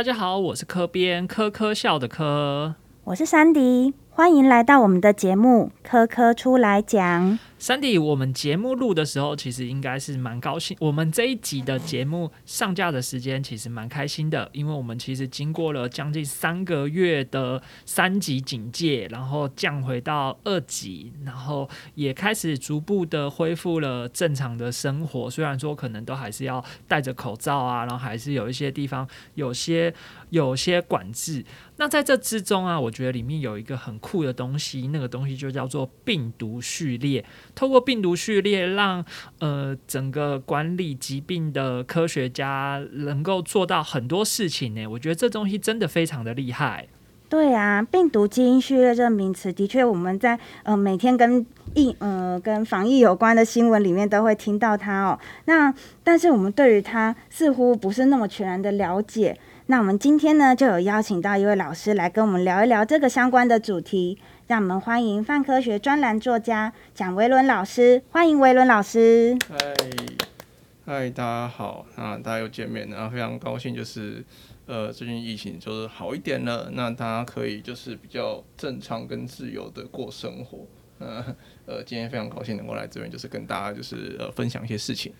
大家好，我是科编科科笑的科，我是珊迪，欢迎来到我们的节目《科科出来讲》。三弟，我们节目录的时候，其实应该是蛮高兴。我们这一集的节目上架的时间，其实蛮开心的，因为我们其实经过了将近三个月的三级警戒，然后降回到二级，然后也开始逐步的恢复了正常的生活。虽然说可能都还是要戴着口罩啊，然后还是有一些地方有些有些管制。那在这之中啊，我觉得里面有一个很酷的东西，那个东西就叫做病毒序列。透过病毒序列，让呃整个管理疾病的科学家能够做到很多事情呢。我觉得这东西真的非常的厉害。对啊，病毒基因序列这个名词，的确我们在呃每天跟疫呃跟防疫有关的新闻里面都会听到它哦。那但是我们对于它似乎不是那么全然的了解。那我们今天呢就有邀请到一位老师来跟我们聊一聊这个相关的主题。让我们欢迎泛科学专栏作家蒋维伦老师，欢迎维伦老师。嗨，嗨，大家好，那大家又见面了，非常高兴，就是呃，最近疫情就是好一点了，那大家可以就是比较正常跟自由的过生活。呃呃，今天非常高兴能够来这边，就是跟大家就是呃分享一些事情。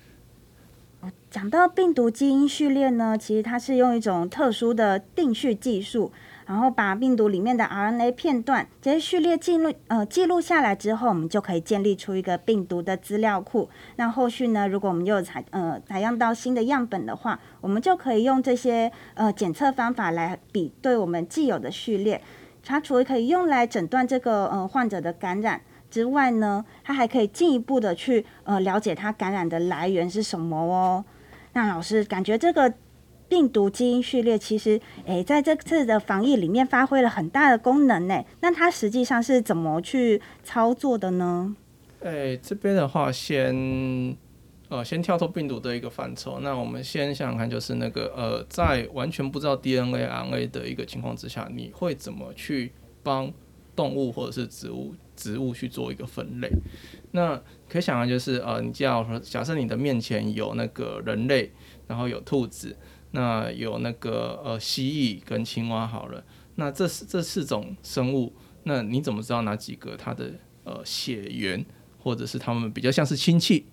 讲到病毒基因序列呢，其实它是用一种特殊的定序技术。然后把病毒里面的 RNA 片段这些序列记录呃记录下来之后，我们就可以建立出一个病毒的资料库。那后续呢，如果我们又采呃采样到新的样本的话，我们就可以用这些呃检测方法来比对我们既有的序列。它除了可以用来诊断这个呃患者的感染之外呢，它还可以进一步的去呃了解它感染的来源是什么哦。那老师感觉这个。病毒基因序列其实，诶，在这次的防疫里面发挥了很大的功能呢。那它实际上是怎么去操作的呢？诶，这边的话，先呃，先跳脱病毒的一个范畴。那我们先想想看，就是那个呃，在完全不知道 DNA、RNA 的一个情况之下，你会怎么去帮动物或者是植物植物去做一个分类？那可以想象，就是呃，你叫说，假设你的面前有那个人类，然后有兔子。那有那个呃蜥蜴跟青蛙好了，那这这四种生物，那你怎么知道哪几个它的呃血缘或者是它们比较像是亲戚？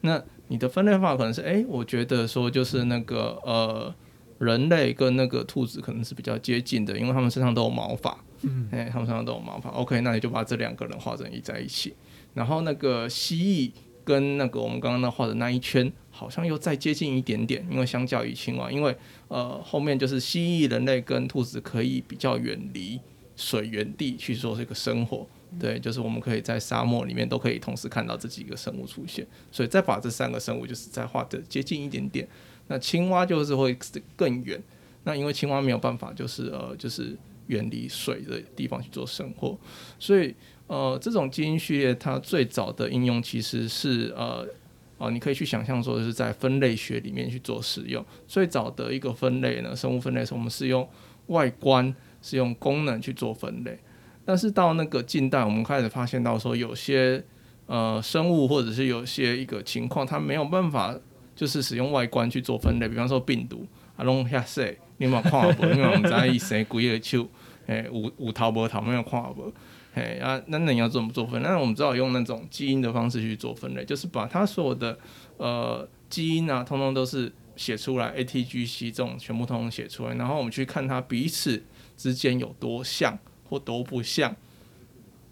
那你的分类方法可能是，哎，我觉得说就是那个呃人类跟那个兔子可能是比较接近的，因为他们身上都有毛发，嗯，哎，他们身上都有毛发。OK，那你就把这两个人画成一在一起，然后那个蜥蜴跟那个我们刚刚那画的那一圈。好像又再接近一点点，因为相较于青蛙，因为呃后面就是蜥蜴、人类跟兔子可以比较远离水源地去做这个生活，对，就是我们可以在沙漠里面都可以同时看到这几个生物出现，所以再把这三个生物就是再画的接近一点点，那青蛙就是会更远，那因为青蛙没有办法就是呃就是远离水的地方去做生活，所以呃这种基因序列它最早的应用其实是呃。哦，你可以去想象说是在分类学里面去做使用。最早的一个分类呢，生物分类是我们是用外观，是用功能去做分类。但是到那个近代，我们开始发现到说，有些呃生物或者是有些一个情况，它没有办法就是使用外观去做分类。比方说病毒，啊，弄下色，你冇看无？因为我们在意生几个手，诶，有有头无头，没有看无？哎啊，那那你要怎么做分？那我们只好用那种基因的方式去做分类，就是把它所有的呃基因啊，通通都是写出来，A、T、G、C 这种全部通通写出来，然后我们去看它彼此之间有多像或多不像，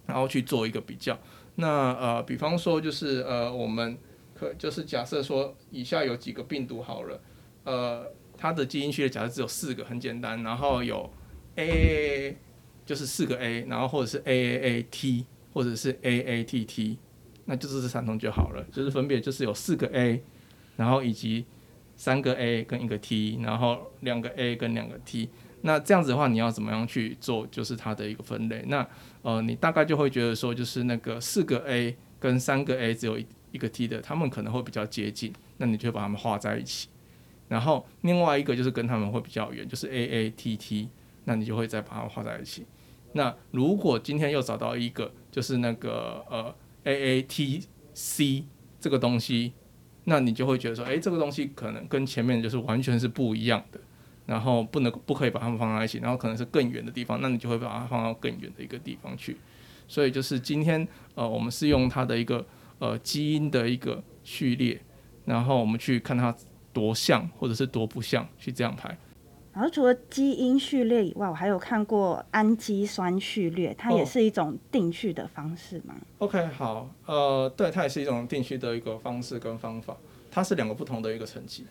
然后去做一个比较。那呃，比方说就是呃，我们可就是假设说以下有几个病毒好了，呃，它的基因序列假设只有四个，很简单，然后有 A A A，。就是四个 A，然后或者是 A A A T，或者是 A A T T，那就是这三通就好了。就是分别就是有四个 A，然后以及三个 A 跟一个 T，然后两个 A 跟两个 T。那这样子的话，你要怎么样去做？就是它的一个分类。那呃，你大概就会觉得说，就是那个四个 A 跟三个 A 只有一一个 T 的，他们可能会比较接近，那你就把它们画在一起。然后另外一个就是跟他们会比较远，就是 A A T T，那你就会再把它画在一起。那如果今天又找到一个，就是那个呃 A A T C 这个东西，那你就会觉得说，哎，这个东西可能跟前面就是完全是不一样的。然后不能不可以把它们放在一起，然后可能是更远的地方，那你就会把它放到更远的一个地方去。所以就是今天呃，我们是用它的一个呃基因的一个序列，然后我们去看它多像或者是多不像，去这样排。然后除了基因序列以外，我还有看过氨基酸序列，它也是一种定序的方式吗？OK，好，呃，对，它也是一种定序的一个方式跟方法，它是两个不同的一个层级，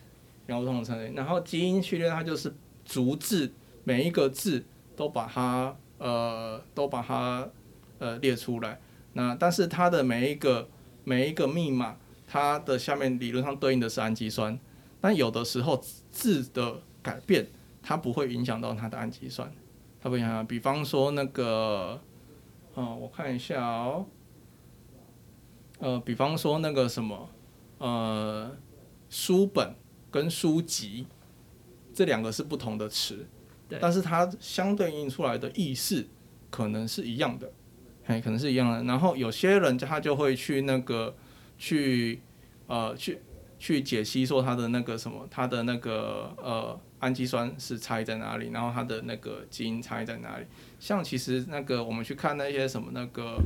两个不同的层级。然后基因序列它就是逐字每一个字都把它呃都把它呃列出来，那但是它的每一个每一个密码，它的下面理论上对应的是氨基酸，但有的时候字的改变。它不会影响到它的氨基酸，它不影响。比方说那个，嗯，我看一下哦，呃，比方说那个什么，呃，书本跟书籍这两个是不同的词，但是它相对应出来的意思可能是一样的，哎，可能是一样的。然后有些人他就会去那个去呃去去解析说它的那个什么，它的那个呃。氨基酸是差异在哪里？然后它的那个基因差异在哪里？像其实那个我们去看那些什么那个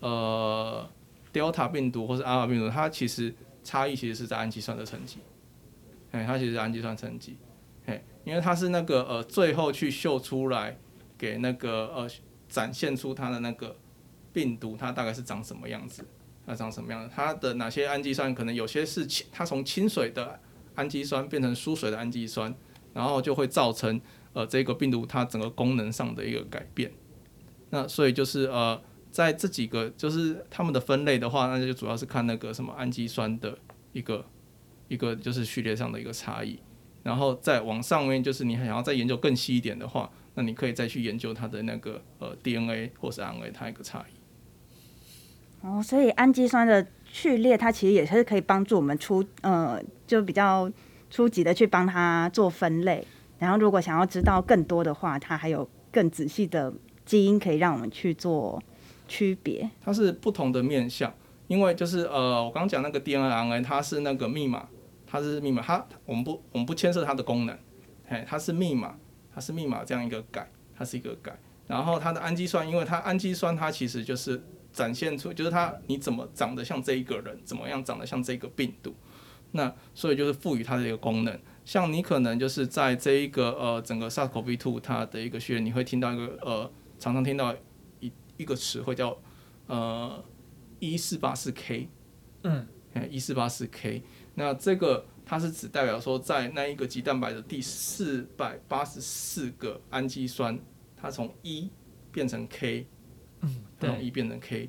呃 Delta 病毒或是阿尔法病毒，它其实差异其实是在氨基酸的层级。哎，它其实是氨基酸层级。哎，因为它是那个呃最后去秀出来给那个呃展现出它的那个病毒，它大概是长什么样子？它长什么样子？它的哪些氨基酸可能有些是，它从清水的氨基酸变成疏水的氨基酸。然后就会造成呃这个病毒它整个功能上的一个改变，那所以就是呃在这几个就是他们的分类的话，那就主要是看那个什么氨基酸的一个一个就是序列上的一个差异，然后再往上面就是你想要再研究更细一点的话，那你可以再去研究它的那个呃 DNA 或是 RNA 它一个差异。哦，所以氨基酸的序列它其实也是可以帮助我们出呃就比较。初级的去帮它做分类，然后如果想要知道更多的话，它还有更仔细的基因可以让我们去做区别。它是不同的面向，因为就是呃，我刚刚讲那个 DNA、RNA，它是那个密码，它是密码，它我们不我们不牵涉它的功能，嘿，它是密码，它是密码这样一个改，它是一个改。然后它的氨基酸，因为它氨基酸它其实就是展现出，就是他你怎么长得像这一个人，怎么样长得像这个病毒。那所以就是赋予它的一个功能，像你可能就是在这一个呃整个 SARS-CoV-2 它的一个序列，你会听到一个呃常常听到一一个词汇叫呃一四八四 K，嗯，一四八四 K，那这个它是指代表说在那一个鸡蛋白的第四百八十四个氨基酸，它从一变成 K，嗯，从一变成 K，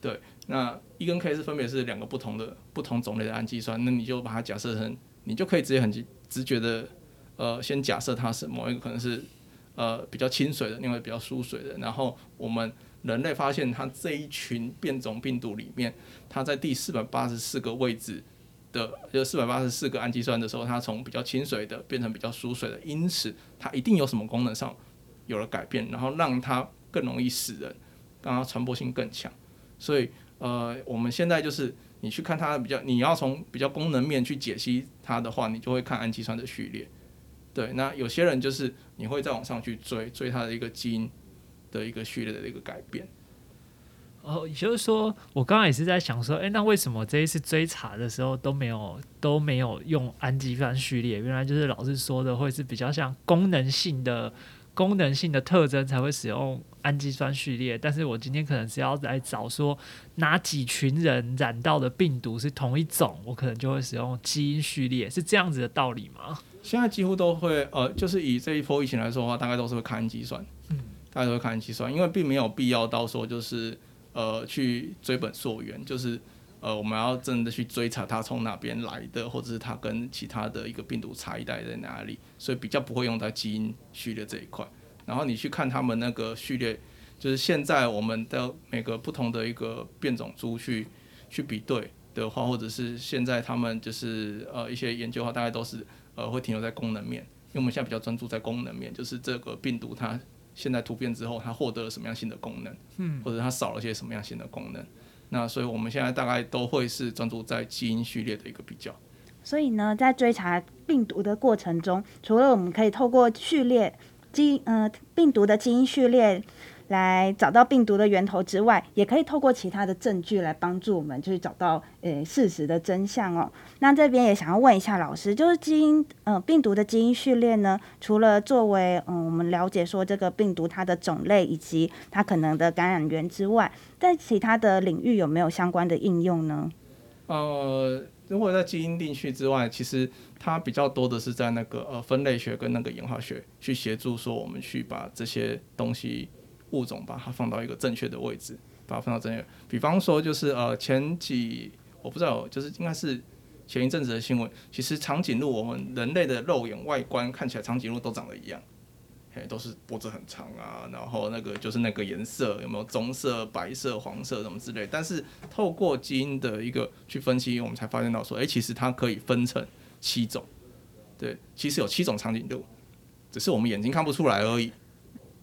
对。那一跟 K 是分别是两个不同的不同种类的氨基酸，那你就把它假设成，你就可以直接很直直觉的，呃，先假设它是某一个可能是呃比较清水的，另外比较疏水的。然后我们人类发现它这一群变种病毒里面，它在第四百八十四个位置的，就四百八十四个氨基酸的时候，它从比较清水的变成比较疏水的，因此它一定有什么功能上有了改变，然后让它更容易死人，让它传播性更强，所以。呃，我们现在就是你去看它比较，你要从比较功能面去解析它的话，你就会看氨基酸的序列。对，那有些人就是你会再往上去追追它的一个基因的一个序列的一个改变。哦，也就是说，我刚刚也是在想说，哎，那为什么这一次追查的时候都没有都没有用氨基酸序列？原来就是老师说的会是比较像功能性的。功能性的特征才会使用氨基酸序列，但是我今天可能是要来找说哪几群人染到的病毒是同一种，我可能就会使用基因序列，是这样子的道理吗？现在几乎都会，呃，就是以这一波疫情来说的话，大概都是会看氨基酸，嗯，大家都会看氨基酸，因为并没有必要到说就是呃去追本溯源，就是。呃，我们要真的去追查它从哪边来的，或者是它跟其他的一个病毒差异在在哪里，所以比较不会用在基因序列这一块。然后你去看他们那个序列，就是现在我们的每个不同的一个变种株去去比对的话，或者是现在他们就是呃一些研究的话，大概都是呃会停留在功能面，因为我们现在比较专注在功能面，就是这个病毒它现在突变之后，它获得了什么样新的功能，嗯，或者它少了些什么样新的功能。那所以我们现在大概都会是专注在基因序列的一个比较，所以呢，在追查病毒的过程中，除了我们可以透过序列基呃病毒的基因序列来找到病毒的源头之外，也可以透过其他的证据来帮助我们去找到呃事实的真相哦。那这边也想要问一下老师，就是基因呃病毒的基因序列呢，除了作为嗯我们了解说这个病毒它的种类以及它可能的感染源之外，在其他的领域有没有相关的应用呢？呃，如果在基因定序之外，其实它比较多的是在那个呃分类学跟那个演化学去协助说我们去把这些东西。物种把它放到一个正确的位置，把它放到正确。比方说，就是呃前几我不知道，就是应该是前一阵子的新闻。其实长颈鹿，我们人类的肉眼外观看起来长颈鹿都长得一样，嘿，都是脖子很长啊，然后那个就是那个颜色有没有棕色、白色、黄色什么之类。但是透过基因的一个去分析，我们才发现到说，哎，其实它可以分成七种。对，其实有七种长颈鹿，只是我们眼睛看不出来而已。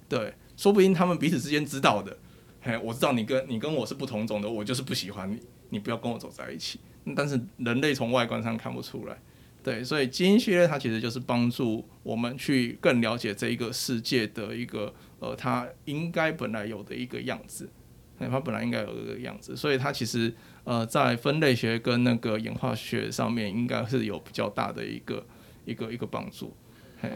对。说不定他们彼此之间知道的，嘿，我知道你跟你跟我是不同种的，我就是不喜欢你，你不要跟我走在一起。但是人类从外观上看不出来，对，所以基因序列它其实就是帮助我们去更了解这一个世界的一个呃，它应该本来有的一个样子，它本来应该有一个样子，所以它其实呃在分类学跟那个演化学上面应该是有比较大的一个一个一个帮助，嘿。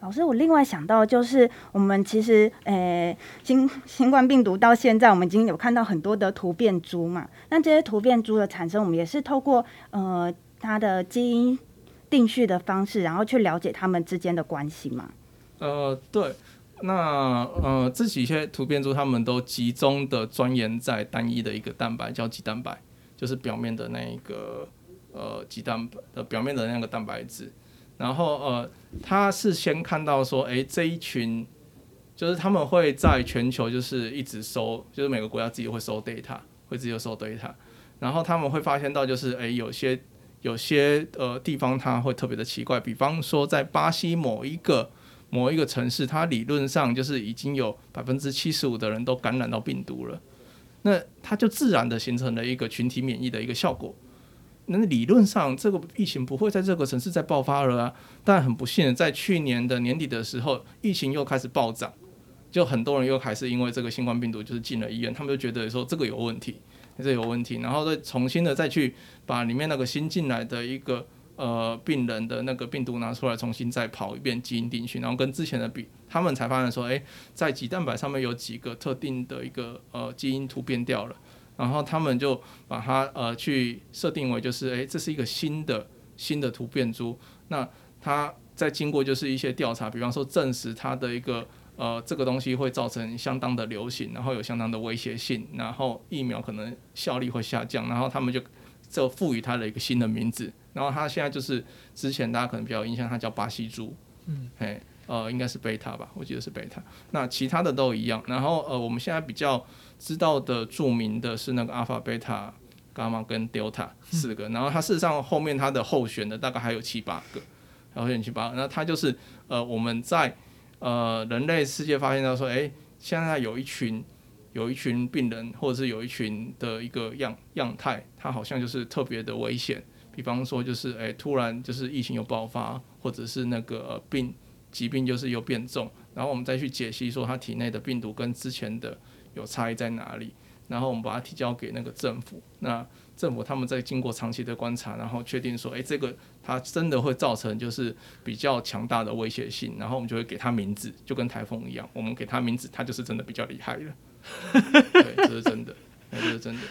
老师，我另外想到就是，我们其实，诶，新新冠病毒到现在，我们已经有看到很多的突变株嘛。那这些突变株的产生，我们也是透过呃它的基因定序的方式，然后去了解它们之间的关系嘛。呃，对。那呃，这几些突变株，它们都集中的钻研在单一的一个蛋白，叫肌蛋白，就是表面的那一个呃肌蛋白的表面的那个蛋白质。然后呃，他是先看到说，哎，这一群就是他们会在全球就是一直收，就是每个国家自己会收 data，会自己收 data。然后他们会发现到就是，哎，有些有些呃地方它会特别的奇怪，比方说在巴西某一个某一个城市，它理论上就是已经有百分之七十五的人都感染到病毒了，那它就自然的形成了一个群体免疫的一个效果。那理论上，这个疫情不会在这个城市再爆发了啊！但很不幸，在去年的年底的时候，疫情又开始暴涨，就很多人又还是因为这个新冠病毒就是进了医院，他们就觉得说这个有问题，这有问题，然后再重新的再去把里面那个新进来的一个呃病人的那个病毒拿出来，重新再跑一遍基因定序，然后跟之前的比，他们才发现说，哎，在鸡蛋白上面有几个特定的一个呃基因突变掉了。然后他们就把它呃去设定为就是诶，这是一个新的新的突变株。那它在经过就是一些调查，比方说证实它的一个呃这个东西会造成相当的流行，然后有相当的威胁性，然后疫苗可能效力会下降，然后他们就就赋予它的一个新的名字。然后它现在就是之前大家可能比较印象，它叫巴西猪，嗯，嘿，呃，应该是贝塔吧，我记得是贝塔。那其他的都一样。然后呃，我们现在比较。知道的著名的是那个阿尔法、贝塔、伽马跟 delta 四个，然后它事实上后面它的候选的大概还有七八个，然后有七八个，那它就是呃我们在呃人类世界发现到说，哎，现在有一群有一群病人，或者是有一群的一个样样态，它好像就是特别的危险，比方说就是哎突然就是疫情有爆发，或者是那个病疾病就是又变重，然后我们再去解析说他体内的病毒跟之前的。有差异在哪里？然后我们把它提交给那个政府，那政府他们在经过长期的观察，然后确定说，哎，这个它真的会造成就是比较强大的威胁性，然后我们就会给它名字，就跟台风一样，我们给它名字，它就是真的比较厉害了。对，这是真的，这是真的。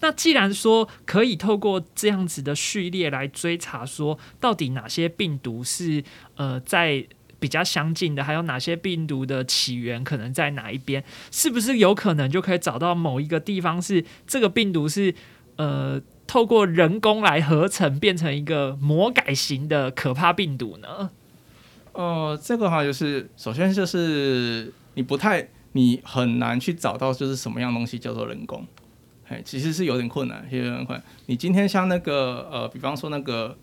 那既然说可以透过这样子的序列来追查，说到底哪些病毒是呃在。比较相近的还有哪些病毒的起源可能在哪一边？是不是有可能就可以找到某一个地方是这个病毒是呃透过人工来合成变成一个魔改型的可怕病毒呢？呃，这个话就是首先就是你不太你很难去找到就是什么样东西叫做人工，哎，其实是有点困难，有点困难。你今天像那个呃，比方说那个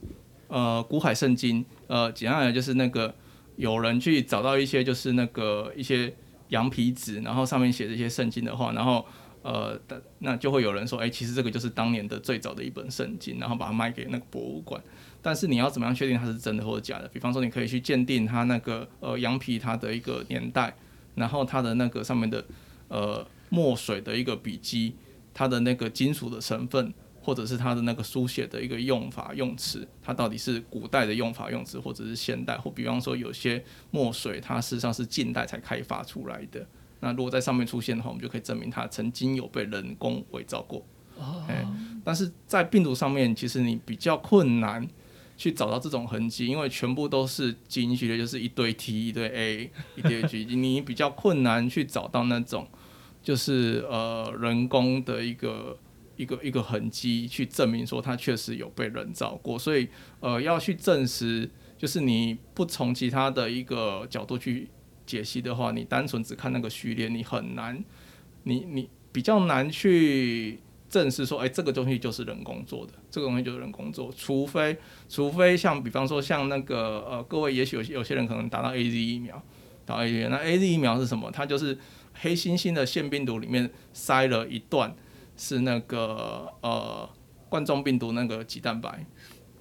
呃古海圣经，呃，简单来就是那个。有人去找到一些就是那个一些羊皮纸，然后上面写着一些圣经的话，然后呃，那就会有人说，哎、其实这个就是当年的最早的一本圣经，然后把它卖给那个博物馆。但是你要怎么样确定它是真的或者假的？比方说，你可以去鉴定它那个呃羊皮它的一个年代，然后它的那个上面的呃墨水的一个笔迹，它的那个金属的成分，或者是它的那个书写的一个用法用词，它到底是古代的用法用词，或者是现代，或比方说有些墨水它事实上是近代才开发出来的。那如果在上面出现的话，我们就可以证明它曾经有被人工伪造过。哦，但是在病毒上面，其实你比较困难去找到这种痕迹，因为全部都是基因序列，就是一堆 T 一堆 A 一堆 G，你比较困难去找到那种就是呃人工的一个一个一个痕迹，去证明说它确实有被人造过。所以呃要去证实，就是你不从其他的一个角度去解析的话，你单纯只看那个序列，你很难，你你比较难去。证实说，哎、这个东西就是人工做的，这个东西就是人工做，除非除非像比方说像那个呃，各位也许有些有些人可能打到 A Z 疫苗，打到 A Z，那 A Z 疫苗是什么？它就是黑猩猩的腺病毒里面塞了一段是那个呃冠状病毒那个鸡蛋白，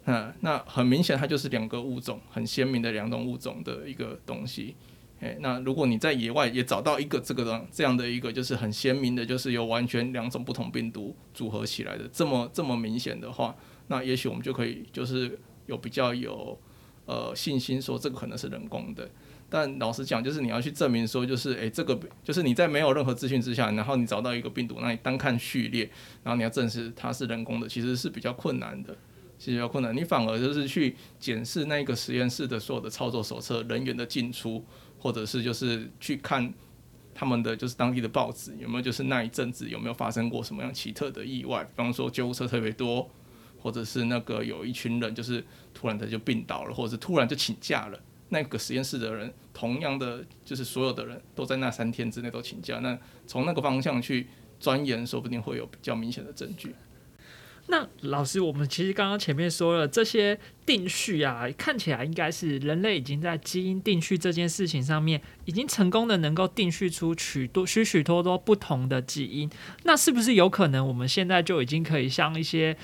嗯，那很明显它就是两个物种，很鲜明的两种物种的一个东西。诶，那如果你在野外也找到一个这个的这样的一个，就是很鲜明的，就是由完全两种不同病毒组合起来的，这么这么明显的话，那也许我们就可以就是有比较有呃信心说这个可能是人工的。但老实讲，就是你要去证明说，就是诶，这个就是你在没有任何资讯之下，然后你找到一个病毒，那你单看序列，然后你要证实它是人工的，其实是比较困难的。是比较困难，你反而就是去检视那个实验室的所有的操作手册、人员的进出，或者是就是去看他们的就是当地的报纸有没有就是那一阵子有没有发生过什么样奇特的意外，比方说救护车特别多，或者是那个有一群人就是突然的就病倒了，或者是突然就请假了。那个实验室的人，同样的就是所有的人都在那三天之内都请假，那从那个方向去钻研，说不定会有比较明显的证据。那老师，我们其实刚刚前面说了，这些定序啊，看起来应该是人类已经在基因定序这件事情上面，已经成功的能够定序出许多许许多多不同的基因。那是不是有可能我们现在就已经可以像一些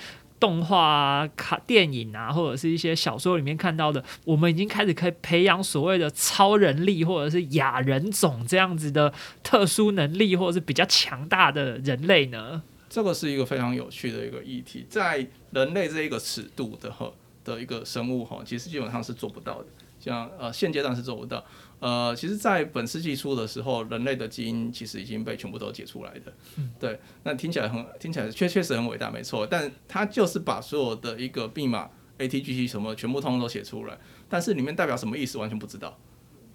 动画啊、卡电影啊，或者是一些小说里面看到的，我们已经开始可以培养所谓的超人力或者是亚人种这样子的特殊能力，或者是比较强大的人类呢？这个是一个非常有趣的一个议题，在人类这一个尺度的哈的一个生物哈，其实基本上是做不到的。像呃现阶段是做不到，呃，其实，在本世纪初的时候，人类的基因其实已经被全部都解出来的。对，那听起来很听起来确确实很伟大，没错。但它就是把所有的一个密码 ATGC 什么全部通通都写出来，但是里面代表什么意思完全不知道。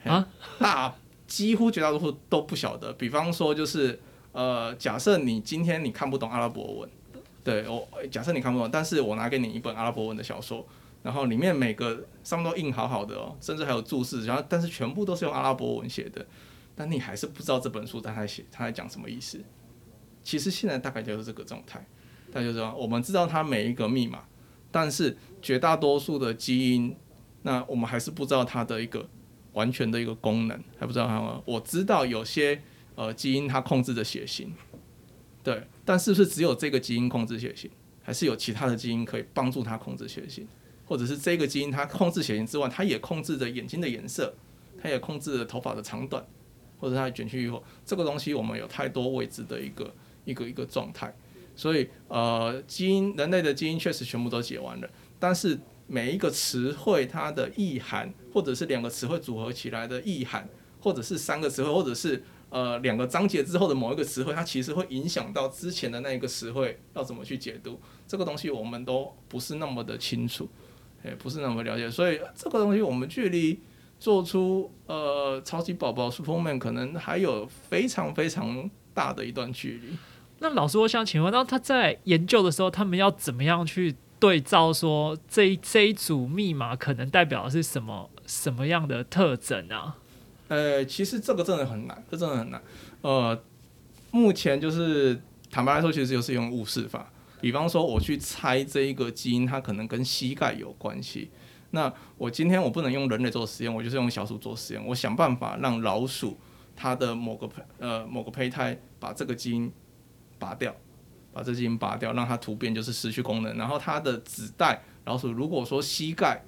嘿啊，大几乎绝大多数都不晓得。比方说就是。呃，假设你今天你看不懂阿拉伯文，对我假设你看不懂，但是我拿给你一本阿拉伯文的小说，然后里面每个上面都印好好的哦，甚至还有注释，然后但是全部都是用阿拉伯文写的，但你还是不知道这本书他在写他在讲什么意思。其实现在大概就是这个状态，大家就知道我们知道它每一个密码，但是绝大多数的基因，那我们还是不知道它的一个完全的一个功能，还不知道它吗？我知道有些。呃，基因它控制着血型，对，但是不是只有这个基因控制血型，还是有其他的基因可以帮助它控制血型，或者是这个基因它控制血型之外，它也控制着眼睛的颜色，它也控制着头发的长短，或者它卷曲以后，这个东西我们有太多未知的一个一个一个状态，所以呃，基因人类的基因确实全部都解完了，但是每一个词汇它的意涵，或者是两个词汇组合起来的意涵，或者是三个词汇，或者是呃，两个章节之后的某一个词汇，它其实会影响到之前的那一个词汇要怎么去解读。这个东西我们都不是那么的清楚，也不是那么了解，所以这个东西我们距离做出呃超级宝宝 Superman 可能还有非常非常大的一段距离。那老师，我想请问，那他在研究的时候，他们要怎么样去对照说这一这一组密码可能代表的是什么什么样的特征啊？呃，其实这个真的很难，这真的很难。呃，目前就是坦白来说，其实就是用物事法。比方说，我去猜这一个基因，它可能跟膝盖有关系。那我今天我不能用人类做实验，我就是用小鼠做实验。我想办法让老鼠它的某个呃某个胚胎把这个基因拔掉，把这基因拔掉，让它突变就是失去功能。然后它的子代老鼠，如果说膝盖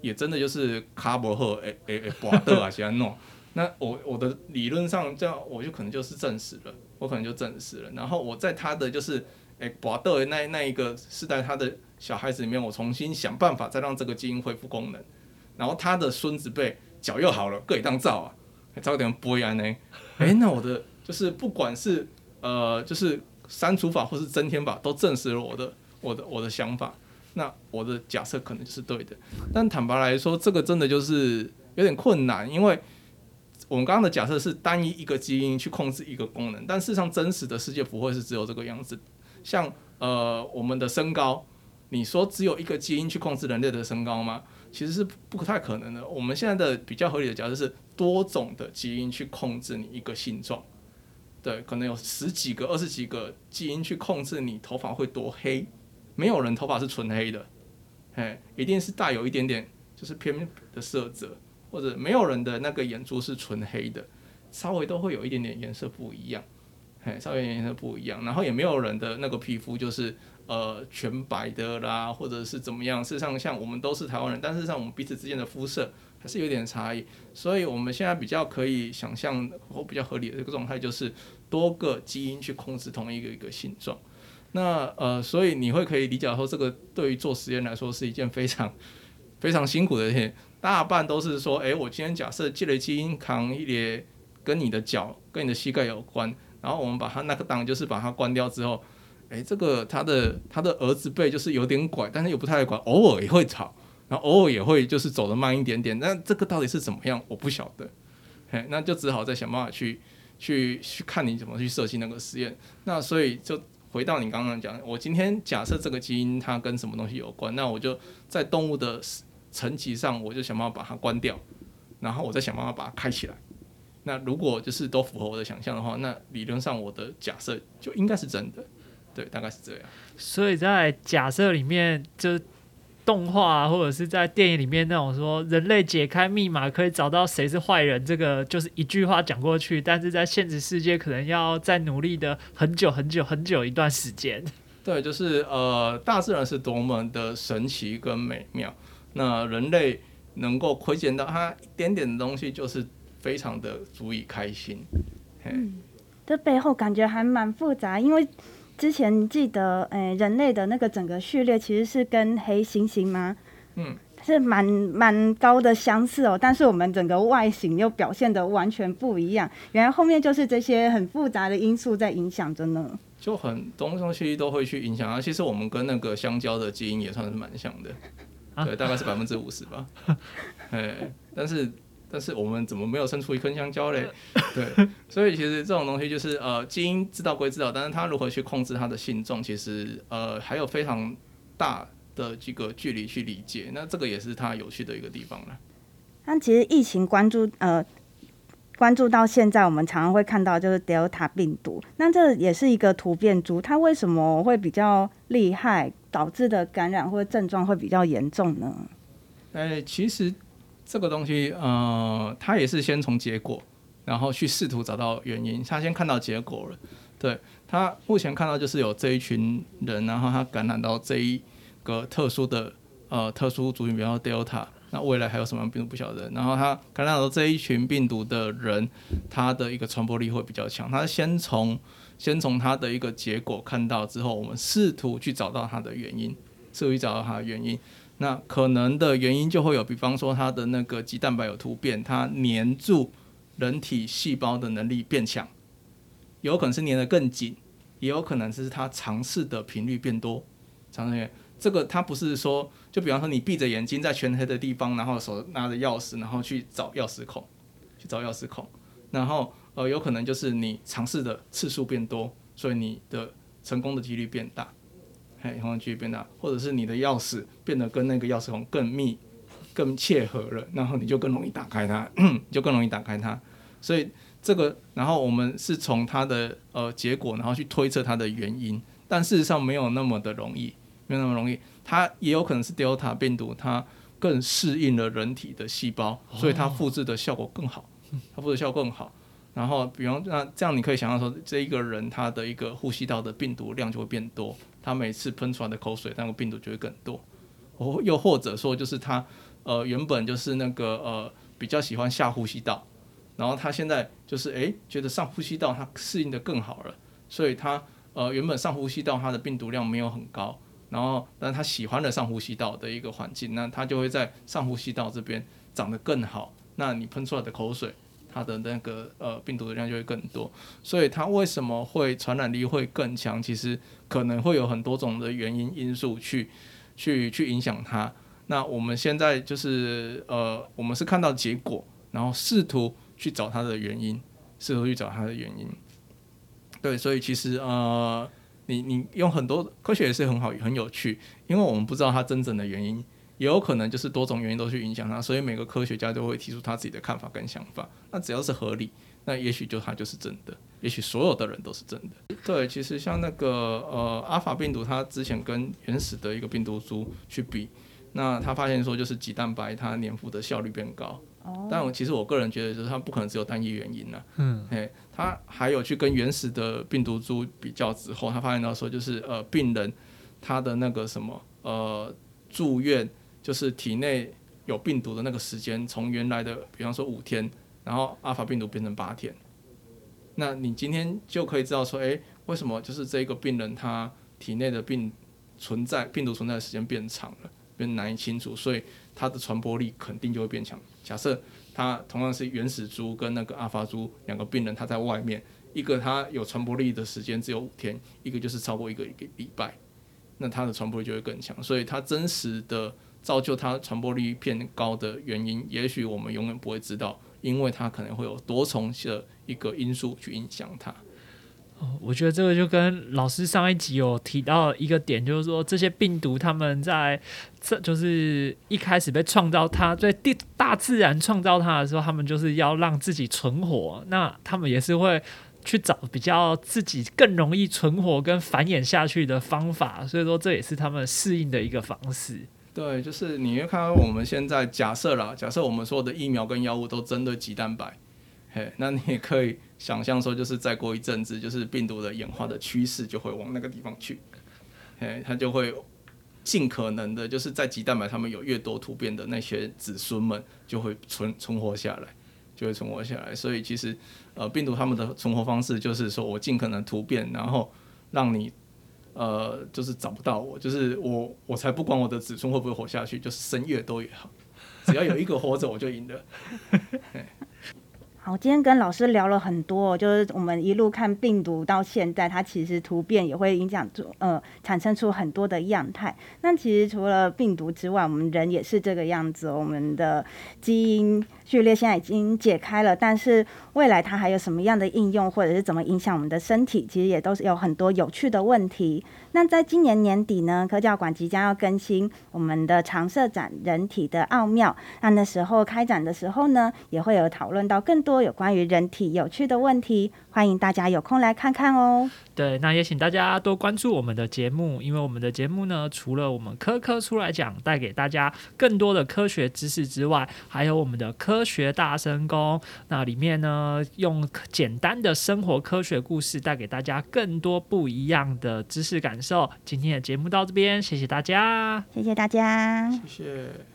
也真的就是卡伯赫，诶诶诶，拔掉啊，先弄。那我我的理论上这样，我就可能就是证实了，我可能就证实了。然后我在他的就是诶拔掉的那那一个是在，他的小孩子里面，我重新想办法再让这个基因恢复功能。然后他的孙子辈脚又好了，各以当造啊，造点不一样呢。诶，那我的就是不管是呃就是删除法或是增添法，都证实了我的我的我的想法。那我的假设可能就是对的。但坦白来说，这个真的就是有点困难，因为。我们刚刚的假设是单一一个基因去控制一个功能，但事实上真实的世界不会是只有这个样子。像呃我们的身高，你说只有一个基因去控制人类的身高吗？其实是不太可能的。我们现在的比较合理的假设是多种的基因去控制你一个性状，对，可能有十几个、二十几个基因去控制你头发会多黑。没有人头发是纯黑的，嘿，一定是带有一点点就是偏的色泽。或者没有人的那个眼珠是纯黑的，稍微都会有一点点颜色不一样，嘿，稍微颜色不一样。然后也没有人的那个皮肤就是呃全白的啦，或者是怎么样。事实上，像我们都是台湾人，但是上我们彼此之间的肤色还是有点差异。所以我们现在比较可以想象或比较合理的这个状态，就是多个基因去控制同一个一个性状。那呃，所以你会可以理解说，这个对于做实验来说是一件非常非常辛苦的事情。大半都是说，哎，我今天假设积累基因扛一列跟你的脚、跟你的膝盖有关，然后我们把它那个档就是把它关掉之后，哎，这个他的他的儿子辈就是有点拐，但是又不太拐，偶尔也会吵，然后偶尔也会就是走得慢一点点，那这个到底是怎么样，我不晓得，嘿，那就只好再想办法去去去看你怎么去设计那个实验。那所以就回到你刚刚讲，我今天假设这个基因它跟什么东西有关，那我就在动物的。层级上，我就想办法把它关掉，然后我再想办法把它开起来。那如果就是都符合我的想象的话，那理论上我的假设就应该是真的，对，大概是这样。所以在假设里面，就是动画或者是在电影里面那种说人类解开密码可以找到谁是坏人，这个就是一句话讲过去，但是在现实世界可能要再努力的很久很久很久一段时间。对，就是呃，大自然是多么的神奇跟美妙。那人类能够窥见到它一点点的东西，就是非常的足以开心。嗯，这背后感觉还蛮复杂，因为之前记得，诶，人类的那个整个序列其实是跟黑猩猩吗？嗯，是蛮蛮高的相似哦，但是我们整个外形又表现的完全不一样。原来后面就是这些很复杂的因素在影响着呢。就很东东西都会去影响啊。其实我们跟那个香蕉的基因也算是蛮像的。对，大概是百分之五十吧。哎，但是但是我们怎么没有生出一根香蕉嘞？对，所以其实这种东西就是呃，基因知道归知道，但是它如何去控制它的性状，其实呃还有非常大的这个距离去理解。那这个也是它有趣的一个地方了。那其实疫情关注呃。关注到现在，我们常常会看到就是 Delta 病毒，那这也是一个突变株，它为什么会比较厉害，导致的感染或者症状会比较严重呢？哎，其实这个东西，呃，他也是先从结果，然后去试图找到原因。他先看到结果了，对他目前看到就是有这一群人，然后他感染到这一个特殊的呃特殊族群，比方 Delta。那未来还有什么病毒不晓得？然后他感染到这一群病毒的人，他的一个传播力会比较强。他先从先从他的一个结果看到之后，我们试图去找到它的原因，试图找到它的原因。那可能的原因就会有，比方说它的那个肌蛋白有突变，它粘住人体细胞的能力变强，有可能是粘得更紧，也有可能是它尝试的频率变多，尝试。这个它不是说，就比方说你闭着眼睛在全黑的地方，然后手拿着钥匙，然后去找钥匙孔，去找钥匙孔，然后呃有可能就是你尝试的次数变多，所以你的成功的几率变大，嘿，成功几率变大，或者是你的钥匙变得跟那个钥匙孔更密、更切合了，然后你就更容易打开它，就更容易打开它。所以这个，然后我们是从它的呃结果，然后去推测它的原因，但事实上没有那么的容易。没有那么容易，它也有可能是 Delta 病毒，它更适应了人体的细胞，所以它复制的效果更好，它复制效果更好。然后，比方那这样，你可以想象说，这一个人他的一个呼吸道的病毒量就会变多，他每次喷出来的口水那个病毒就会更多。哦又或者说，就是他呃原本就是那个呃比较喜欢下呼吸道，然后他现在就是诶觉得上呼吸道他适应的更好了，所以他呃原本上呼吸道他的病毒量没有很高，然后但他喜欢的上呼吸道的一个环境，那他就会在上呼吸道这边长得更好。那你喷出来的口水。它的那个呃病毒的量就会更多，所以它为什么会传染力会更强？其实可能会有很多种的原因因素去去去影响它。那我们现在就是呃，我们是看到结果，然后试图去找它的原因，试图去找它的原因。对，所以其实呃，你你用很多科学也是很好很有趣，因为我们不知道它真正的原因。也有可能就是多种原因都去影响它，所以每个科学家都会提出他自己的看法跟想法。那只要是合理，那也许就它就是真的，也许所有的人都是真的。对，其实像那个呃阿法病毒，它之前跟原始的一个病毒株去比，那他发现说就是鸡蛋白它粘附的效率变高。哦。但我其实我个人觉得就是它不可能只有单一原因呢。嗯。哎，他还有去跟原始的病毒株比较之后，他发现到说就是呃病人他的那个什么呃住院。就是体内有病毒的那个时间，从原来的比方说五天，然后阿尔法病毒变成八天，那你今天就可以知道说，诶，为什么就是这个病人他体内的病存在病毒存在的时间变长了，变难以清楚，所以它的传播力肯定就会变强。假设他同样是原始株跟那个阿尔法株两个病人，他在外面，一个他有传播力的时间只有五天，一个就是超过一个一个礼拜，那它的传播力就会更强，所以它真实的。造就它传播率偏高的原因，也许我们永远不会知道，因为它可能会有多重的一个因素去影响它。我觉得这个就跟老师上一集有提到一个点，就是说这些病毒他们在这就是一开始被创造，它在地大自然创造它的时候，他们就是要让自己存活，那他们也是会去找比较自己更容易存活跟繁衍下去的方法，所以说这也是他们适应的一个方式。对，就是你要看到我们现在假设啦，假设我们所有的疫苗跟药物都针对鸡蛋白，嘿，那你也可以想象说，就是再过一阵子，就是病毒的演化的趋势就会往那个地方去，嘿，它就会尽可能的，就是在鸡蛋白上面有越多突变的那些子孙们就会存存活下来，就会存活下来。所以其实呃，病毒他们的存活方式就是说我尽可能突变，然后让你。呃，就是找不到我，就是我，我才不管我的子孙会不会活下去，就是生越多越好，只要有一个活着，我就赢了。好，今天跟老师聊了很多，就是我们一路看病毒到现在，它其实突变也会影响出呃产生出很多的样态。那其实除了病毒之外，我们人也是这个样子，我们的基因。序列现在已经解开了，但是未来它还有什么样的应用，或者是怎么影响我们的身体，其实也都是有很多有趣的问题。那在今年年底呢，科教馆即将要更新我们的常设展《人体的奥妙》，那那时候开展的时候呢，也会有讨论到更多有关于人体有趣的问题。欢迎大家有空来看看哦。对，那也请大家多关注我们的节目，因为我们的节目呢，除了我们科科出来讲，带给大家更多的科学知识之外，还有我们的科学大神功，那里面呢，用简单的生活科学故事，带给大家更多不一样的知识感感受。今天的节目到这边，谢谢大家，谢谢大家，谢谢。